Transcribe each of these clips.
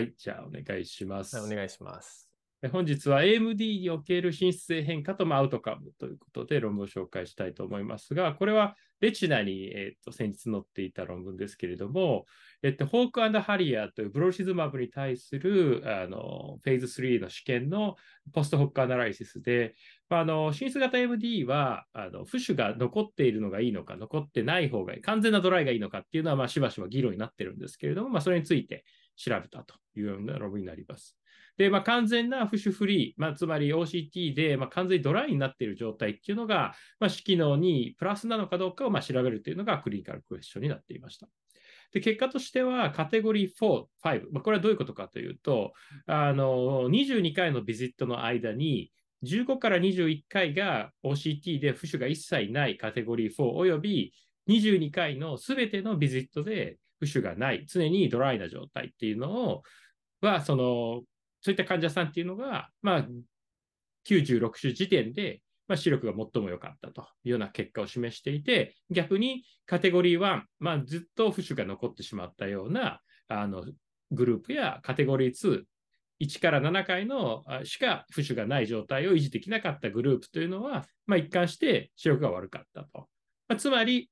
はい、じゃあお願いします。はいお願いします。で本日は AMD における品質性変化とまあアウトカムということで論文を紹介したいと思いますが、これはレチナに、えーと先日載っていた論文ですけれども、えっと、ホークハリアーというブロシズマブに対するあのフェーズ3の試験のポストホックアナライシスで、まあ、あの進出型 AMD はあの負種が残っているのがいいのか、残ってない方がいい、完全なドライがいいのかっていうのは、まあ、しばしば議論になってるんですけれども、まあ、それについて調べたというような論文になります。で、まあ、完全なフッシュフリー、まあ、つまり OCT で、まあ、完全にドライになっている状態っていうのが、まあ、機能にプラスなのかどうかをまあ調べるというのがクリニカルクエスチョンになっていました。で結果としては、カテゴリー4、5、まあ、これはどういうことかというと、あの22回のビジットの間に、15から21回が OCT でフッシュが一切ないカテゴリー4および22回のすべてのビジットでフッシュがない、常にドライな状態っていうのを、は、その、そういった患者さんっていうのが、まあ、96種時点で、まあ、視力が最も良かったというような結果を示していて、逆にカテゴリー1、まあ、ずっと浮腫が残ってしまったようなあのグループやカテゴリー2、1から7回のしか浮腫がない状態を維持できなかったグループというのは、まあ、一貫して視力が悪かったと。まあ、つまり、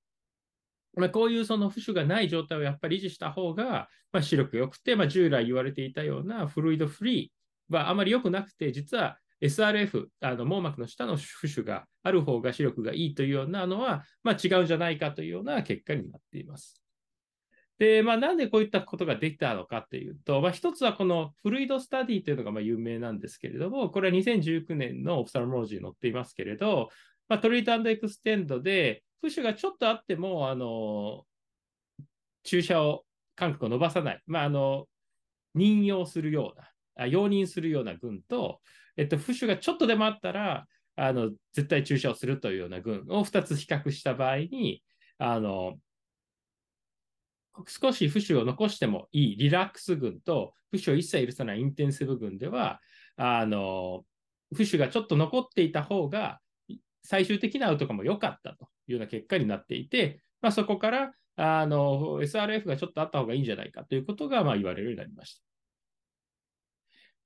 まあ、こういうその浮腫がない状態をやっぱり維持した方が、まあ、視力良くて、まあ、従来言われていたようなフルイドフリーはあまり良くなくて、実は SRF、あの網膜の下の浮腫がある方が視力がいいというようなのは、まあ、違うんじゃないかというような結果になっています。で、まあ、なんでこういったことができたのかというと、まあ、一つはこのフルイドスタディというのがま有名なんですけれども、これは2019年のオプサルモロジーに載っていますけれど、まあ、 treat extend で、浮腫がちょっとあっても、あの、注射を、間隔を伸ばさない、まあ、あの、認容するような、あ容認するような群と、えっと、浮腫がちょっとでもあったら、あの、絶対注射をするというような群を2つ比較した場合に、あの、少し浮腫を残してもいいリラックス群と、浮腫を一切許さない intensive 群では、あの、浮腫がちょっと残っていた方が、最終的なアウトカムも良かったと。いうような結果になっていて、まあ、そこからあの SRF がちょっとあった方がいいんじゃないかということがまあ言われるようになりました。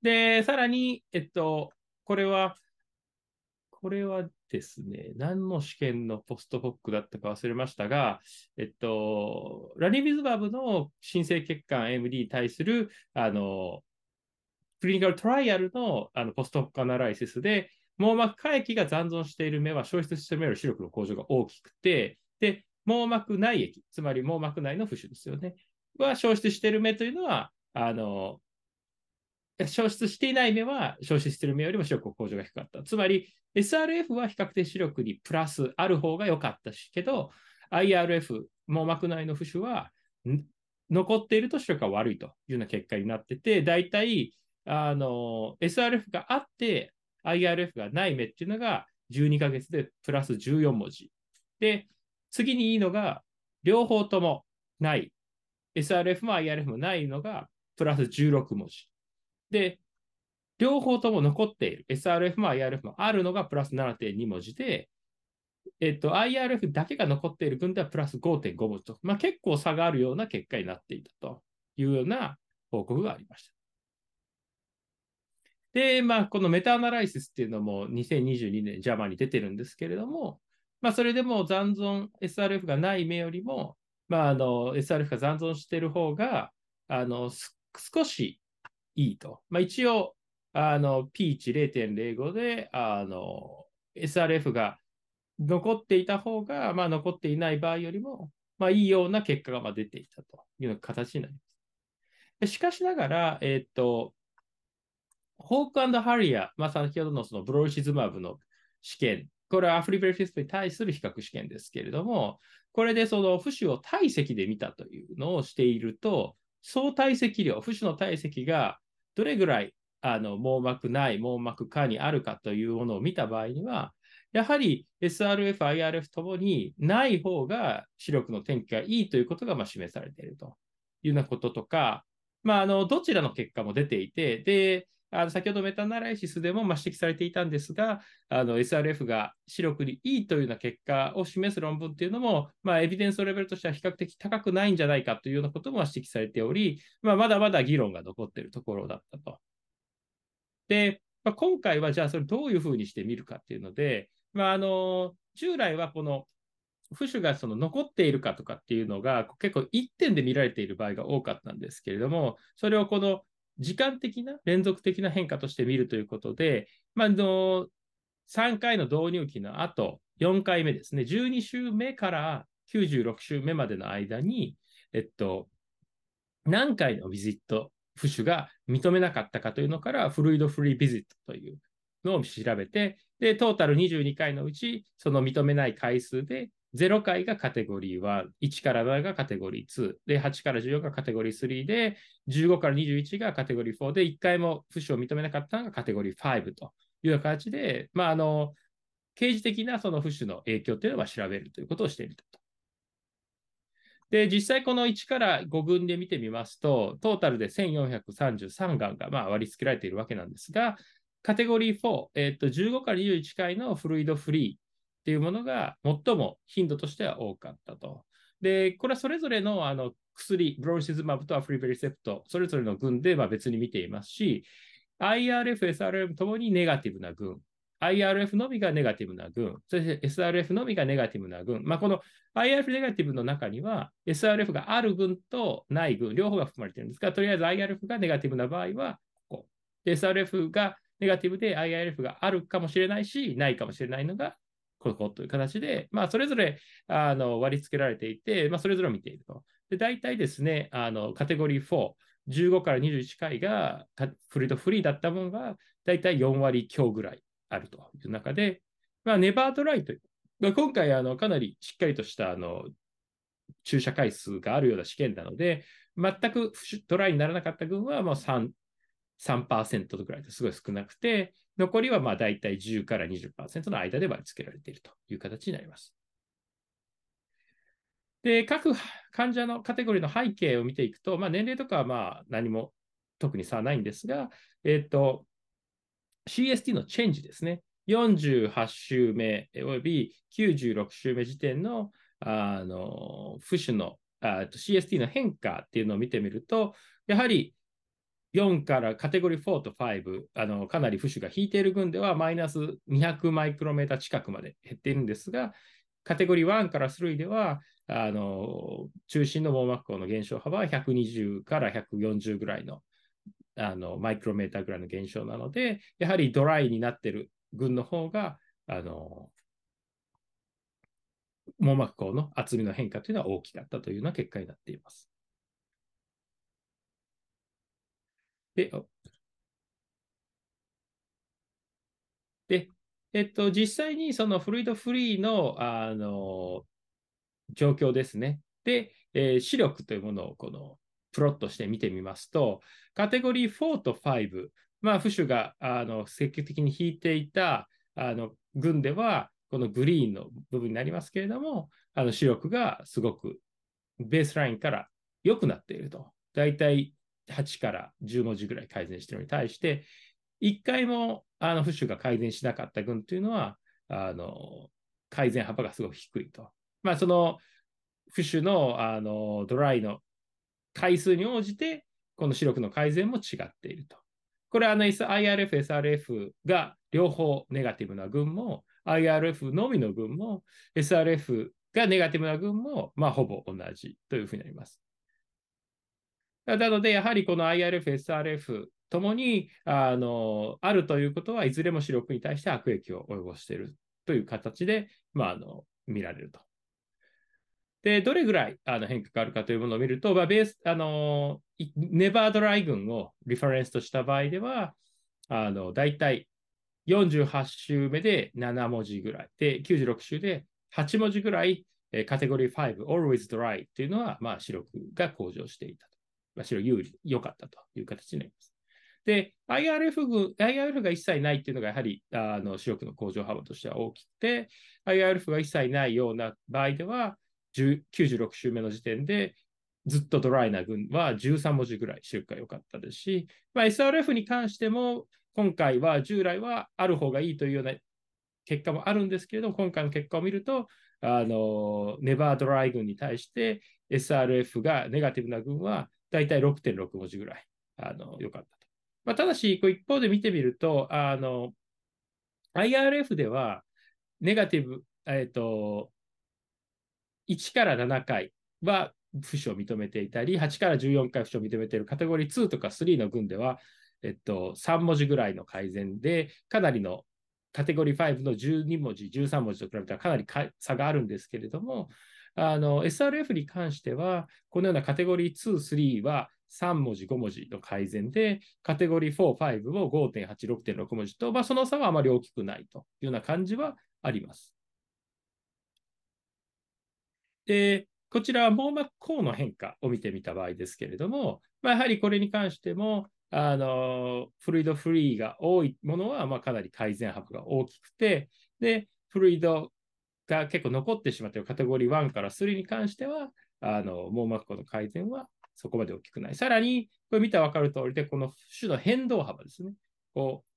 で、さらに、えっと、これは、これはですね、何の試験のポストホックだったか忘れましたが、えっと、ラニビズバブの新生血管 AMD に対する、あの、クリニカルトライアルのあのポストホックアナライシスで、網膜下液が残存している目は消失している目より視力の向上が大きくて、で、網膜内液、つまり網膜内の浮腫ですよね、は消失している目というのは、あの、消失していない目は消失している目よりも視力の向上が低かった。つまり、SRF は比較的視力にプラスある方が良かったしけど、IRF、網膜内の浮腫は残っていると視力が悪いというような結果になってて、大体、あの、SRF があって、IRF がない目っていうのが12ヶ月でプラス14文字。で、次にいいのが、両方ともない。SRF も IRF もないのがプラス16文字。で、両方とも残っている。SRF も IRF もあるのがプラス7.2文字で、えっと、IRF だけが残っている群ではプラス5.5文字と、まあ、結構差があるような結果になっていたというような報告がありました。で、まあ、このメタアナライシスっていうのも2022年 JAMA に出てるんですけれども、まあ、それでも残存 SRF がない目よりも、まあ、あの SRF が残存している方が、あの少しいいと。まあ、一応、あの P1.0.05 で、あの SRF が残っていた方が、まあ、残っていない場合よりも、まあ、いいような結果が出ていたという形になります。しかしながら、えっ、と、ホークハリア、まあ、先ほどのそのブロルシズマブの試験、これはアフリベルフィストに対する比較試験ですけれども、これでその浮腫を体積で見たというのをしていると、総体積量、浮腫の体積がどれぐらいあの網膜内、網膜下にあるかというものを見た場合には、やはり SRF、IRF ともにない方が視力の転機がいいということがま示されているというようなこととか、まあ、あのどちらの結果も出ていて、で、あの先ほどメタナライシスでもま指摘されていたんですが、SRF が視力にいいというような結果を示す論文っていうのも、まあ、エビデンスのレベルとしては比較的高くないんじゃないかというようなことも指摘されており、まあ、まだまだ議論が残っているところだったと。で、まあ、今回はじゃあそれどういうふうにして見るかっていうので、まあ、あの従来はこの浮腫がその残っているかとかっていうのが結構1点で見られている場合が多かったんですけれども、それをこの時間的な連続的な変化として見るということで、まあ、の3回の導入期の後、4回目ですね、12週目から96週目までの間に、えっと、何回のビジット、浮腫が認めなかったかというのから、フルイドフリービジットというのを調べて、で、トータル22回のうち、その認めない回数で0回がカテゴリー1、1から7がカテゴリー2、で、8から14がカテゴリー3で、15から21がカテゴリー4で、1回も不死を認めなかったのがカテゴリー5というような形で、まあ、あの、刑事的なその不死の影響というのは調べるということをしていると。で、実際この1から5群で見てみますと、トータルで1433がんがまあ割り付けられているわけなんですが、カテゴリー4、えっと、15から21回のフルイドフリー、っていうものが最も頻度としては多かったと。で、これはそれぞれのあの薬、ブロンシズマブとアフリベリセプト、それぞれの群でま別に見ていますし、IRF、SRF ともにネガティブな群、IRF のみがネガティブな群、そして SRF のみがネガティブな群、まあ、この IRF ネガティブの中には SRF がある群とない群、両方が含まれているんですが、とりあえず IRF がネガティブな場合はここ。SRF がネガティブで IRF があるかもしれないし、ないかもしれないのがここという形で、まあ、それぞれあの割り付けられていて、まあ、それぞれ見ていると。で大体ですね、あのカテゴリー4、15から21回がフリーとフリーだった分が、大体4割強ぐらいあるという中で、まあ、ネバードライという、今回あのかなりしっかりとしたあの注射回数があるような試験なので、全くトライにならなかった群はもう3 3%ぐらいですごい少なくて、残りはまあ大体10から20%の間で割り付けられているという形になります。で、各患者のカテゴリーの背景を見ていくと、まあ、年齢とかはまあ何も特に差はないんですが、えっ、ー、と、CST のチェンジですね。48週目および96週目時点のあの浮腫のあ CST の変化っていうのを見てみると、やはり4からカテゴリー4と5、あのかなり浮腫が引いている群ではマイナス200マイクロメーター近くまで減っているんですが、カテゴリー1から3では、あの中心の網膜孔の減少幅は120から140ぐらいのあのマイクロメーターぐらいの減少なので、やはりドライになっている群の方が、あの網膜孔の厚みの変化というのは大きかったというような結果になっています。で、で、えっと、実際にそのフルイドフリーの、あの、状況ですね。で、えー、視力というものをこのプロットして見てみますと、カテゴリー4と5、まあ、フシュがあの積極的に引いていたあの群では、このグリーンの部分になりますけれども、あの視力がすごくベースラインから良くなっていると。だいたい8から10文字ぐらい改善しているのに対して、1回もあの浮腫が改善しなかった群というのは、あの改善幅がすごく低いと。まあ、その浮腫のあのドライの回数に応じて、この視力の改善も違っていると。これはあの IRF、SRF が両方ネガティブな群も、IRF のみの群も、SRF がネガティブな群も、まあ、ほぼ同じというふうになります。なので、やはりこの IRF、SRF ともにあのあるということは、いずれも視力に対して悪影響を及ぼしているという形で、まあ、あの見られると。で、どれぐらいあの変化があるかというものを見ると、まあ、ベース、あの、ネバードライ群をリファレンスとした場合では、あの、大体48週目で7文字ぐらい、で、96週で8文字ぐらい、カテゴリー5、always dry というのは、まあ、視力が向上していた。むしろ有利、良かったという形になります。で、IRF, IRF が一切ないっていうのがやはりあの視力の向上幅としては大きくて、IRF が一切ないような場合では、96週目の時点でずっとドライな群は13文字ぐらい視力が良かったですし、まあ、SRF に関しても、今回は従来はある方がいいというような結果もあるんですけれども、今回の結果を見ると、あのネバードライ群に対して SRF がネガティブな群はだいたい6.6文字ぐらいあの良かったと。まあ、ただし、こう一方で見てみると、あの IRF ではネガティブ、えっ、ー、と、1から7回は不死を認めていたり、8から14回不死を認めているカテゴリー2とか3の群では、えっと、3文字ぐらいの改善で、かなりのカテゴリー5の12文字、13文字と比べたらかなり差があるんですけれども、SRF に関しては、このようなカテゴリー2、3は3文字、5文字の改善で、カテゴリー4、5を5.8、6.6文字と、まあ、その差はあまり大きくないというような感じはあります。で、こちらは網膜項の変化を見てみた場合ですけれども、まあ、やはりこれに関しても、あのフルイドフリーが多いものは、まあ、かなり改善幅が大きくて、で、フルイドが結構残ってしまっているカテゴリー1から3に関しては、あの網膜孔の改善はそこまで大きくない。さらに、これ見たら分かる通りで、この種の変動幅ですね。こう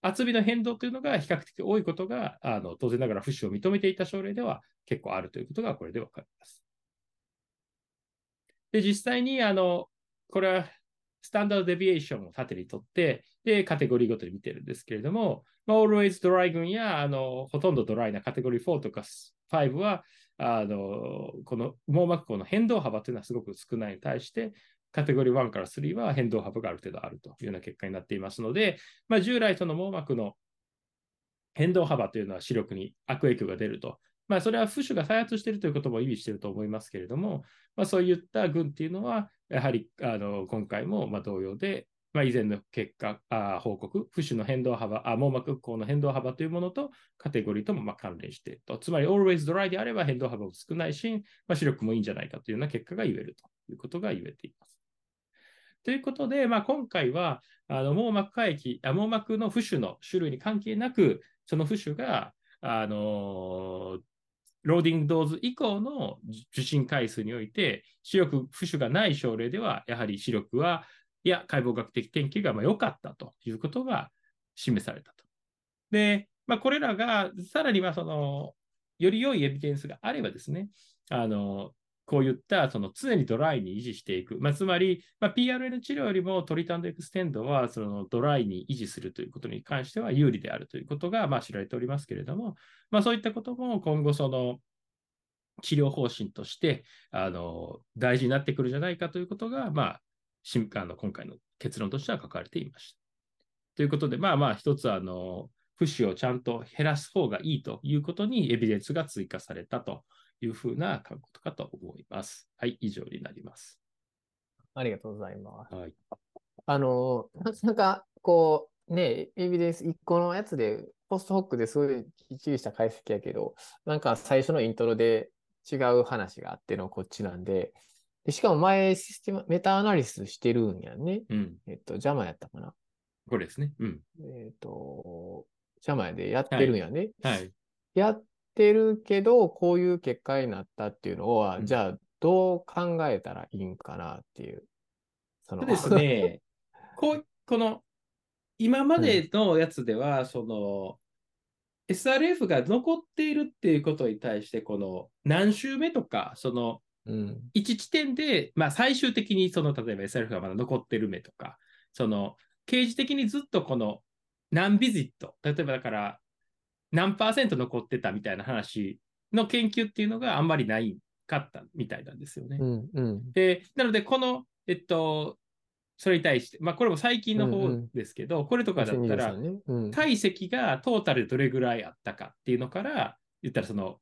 厚みの変動というのが比較的多いことが、あの当然ながら不死を認めていた症例では結構あるということがこれで分かります。で、実際に、あの、これはスタンダードデビエーションを縦にとって、で、カテゴリーごとに見てるんですけれども、まあ、Always Dry 群や、あの、ほとんどドライなカテゴリー4とか5は、あの、この網膜孔の変動幅というのはすごく少ないに対して、カテゴリー1から3は変動幅がある程度あるというような結果になっていますので、まあ、従来その網膜の変動幅というのは視力に悪影響が出ると。まあ、それは浮腫が再発しているということも意味していると思いますけれども、まあ、そういった群っていうのは、やはりあの今回もま同様で、まあ、以前の結果、あ報告、浮腫の変動幅あ、網膜孔の変動幅というものとカテゴリーともま関連していると。つまり、always dry であれば変動幅も少ないし、まあ、視力もいいんじゃないかというような結果が言えるということが言えています。ということで、まあ、今回はあの網膜下液あ、網膜の浮腫の種類に関係なく、その浮腫が、あの loading dose 以降の受診回数において、視力浮腫がない症例では、やはり視力は、いや、解剖学的研究がま良かったということが示されたと。で、まあ、これらが、さらにはその、より良いエビデンスがあればですね、あの、こういったその常にドライに維持していく。まあ、つまり、まあ、PRN 治療よりも treat and extend はそのドライに維持するということに関しては有利であるということがまあ知られておりますけれども、まあ、そういったことも今後その治療方針としてあの大事になってくるんじゃないかということが、まあ、あの今回の結論としては書かれていました。ということで、まあまあ一つあの、不死をちゃんと減らす方がいいということにエビデンスが追加されたというふうなことかと思います。はい、以上になります。ありがとうございます。はい、あの、なんか、こう、ね、エビデンス1個のやつで、ポストホックですごいきっちりした解析やけど、なんか最初のイントロで違う話があってのこっちなんで、でしかも前システム、メタアナリスしてるんやね。うん、えっと、ジャマやったかな。これですね。うん。えっと、ジャマでやってるんやね。はい。はい、やってるけど、こういう結果になったっていうのは、うん、じゃあ、どう考えたらいいんかなっていう。そのですね、こう、この、今までのやつでは、うん、その、SRF が残っているっていうことに対して、この何週目とか、その、1地点で、まあ、最終的にその例えば SRF がまだ残ってる目とか、その刑事的にずっとこの何ビジット、例えばだから何パーセント残ってたみたいな話の研究っていうのがあんまりないかったみたいなんですよね。うんうん、でなので、この、えっと、それに対して、まあ、これも最近の方ですけど、うんうん、これとかだったら、ね。うん、体積がトータルでどれぐらいあったかっていうのから、言ったらその、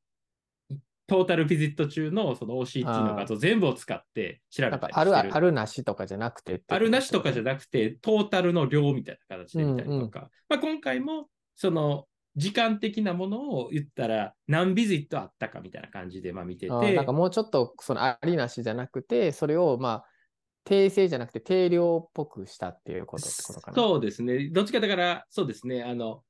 トータルビジット中のその OCT の画像全部を使って調べたりしてる。あるあるなしとかじゃなくてあるなしとかじゃなくて、トータルの量みたいな形で見たりとか。うんうん、まあ、今回も、その時間的なものを言ったら何ビジットあったかみたいな感じでまあ見てて。なんかもうちょっとそのありなしじゃなくて、それをまあ定性じゃなくて定量っぽくしたっていうことってことかな。そうですね。どっちかだから、そうですね。あの、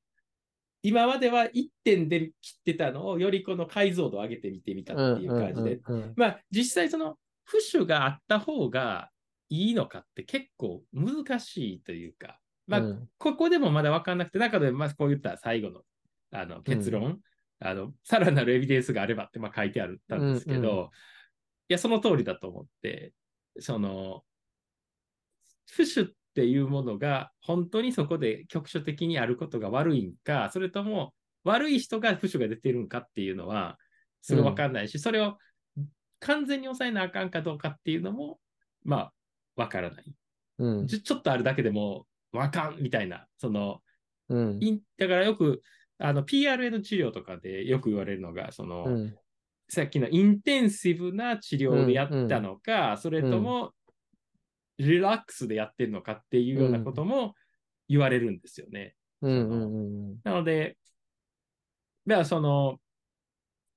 今までは1点で切ってたのをよりこの解像度を上げてみてみたっていう感じで。まあ実際その浮腫があった方がいいのかって結構難しいというか、まあ、うんここでもまだ分かんなくて、中でまずこういった最後のあの結論、あの、さらなるエビデンスがあればってまあ書いてあったんですけど、うんういや、その通りだと思って、その、浮腫っていうものが本当にそこで局所的にあることが悪いんか、それとも悪い人が浮腫が出てるんかっていうのは、すごい分かんないし、それを完全に抑えなあかんかどうかっていうのも、まあ、分からない。うん。ちょちょっとあるだけでも、わかんみたいな、その、うんだからよく、あの、PRN 治療とかでよく言われるのが、その、うん。さっきのインテンシブな治療でやったのか、それとも、リラックスでやってるのかっていうようなことも言われるんですよね。うん。うんなので、だからその、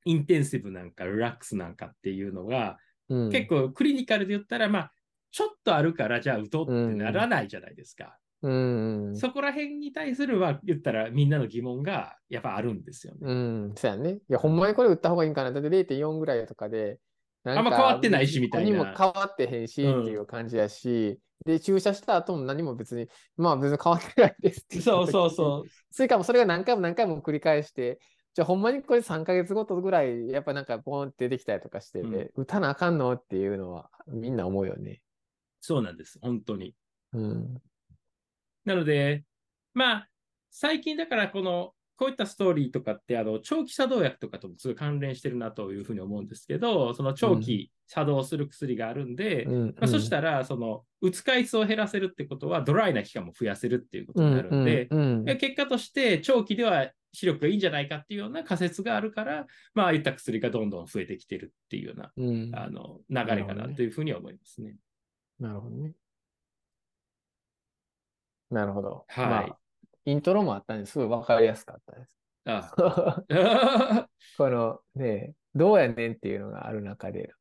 インテンシブなんか、リラックスなんかっていうのが、うん。結構クリニカルで言ったら、まあ、ちょっとあるから、じゃあ打とうってならないじゃないですか。うんうんそこら辺に対するは、言ったらみんなの疑問がやっぱあるんですよね。うん、そうやね。いや、ほんまにこれ打った方がいいんかな。だって0.4ぐらいとかで、あんま変わってないしみたいな何も変わってへんし、うんっていう感じやし、で、注射した後も何も別に、まあ別に変わってないですってそう時そうそう。それかもそれが何回も何回も繰り返して、じゃあほんまにこれ3ヶ月ごとぐらい、やっぱなんかポンって出てきたりとかして、うん打たなあかんのっていうのはみんな思うよね。そうなんです。本当に。うん。なので、まあ、最近だからこの、こういったストーリーとかって、あの、長期作動薬とかともすごい関連してるなというふうに思うんですけど、その長期作動する薬があるんで、うんまあ、そしたら、その、打つ回数を減らせるってことは、ドライな期間も増やせるっていうことになるんで、うんうんで結果として長期では視力がいいんじゃないかっていうような仮説があるから、まあ、ああいった薬がどんどん増えてきてるっていうような、うんあの、流れかなというふうに思いますね。なるほどね。なるほど。はいまあ、イントロもあったんですごいわかりやすかったです。あ このね、どうやねんっていうのがある中で。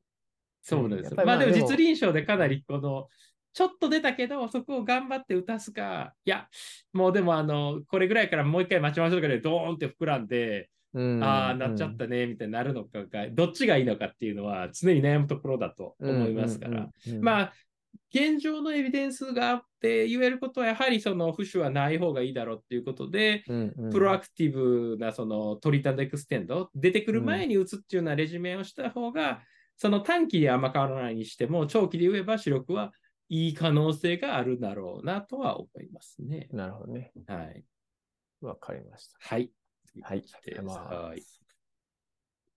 そうなんですまあでも実臨床でかなりこの、ちょっと出たけど、そこを頑張って打たすか、いや、もうでもあの、これぐらいからもう一回待ちましょうかで、ドーンって膨らんで、うんああ、なっちゃったね、みたいになるのかが、どっちがいいのかっていうのは常に悩むところだと思いますから。。まあ、あ、現状のエビデンスがあって言えることは、やはりその浮腫はない方がいいだろうっていうことで、うんうんプロアクティブなその treat and extend、出てくる前に打つっていうようなレジメンをした方が、その短期であんま変わらないにしても、長期で言えば視力はいい可能性があるだろうなとは思いますね。なるほどね。はい。わかりました。はい。はいはい